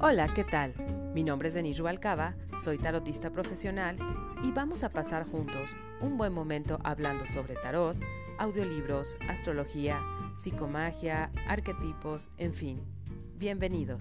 Hola, ¿qué tal? Mi nombre es Denise Rubalcaba, soy tarotista profesional y vamos a pasar juntos un buen momento hablando sobre tarot, audiolibros, astrología, psicomagia, arquetipos, en fin. Bienvenidos.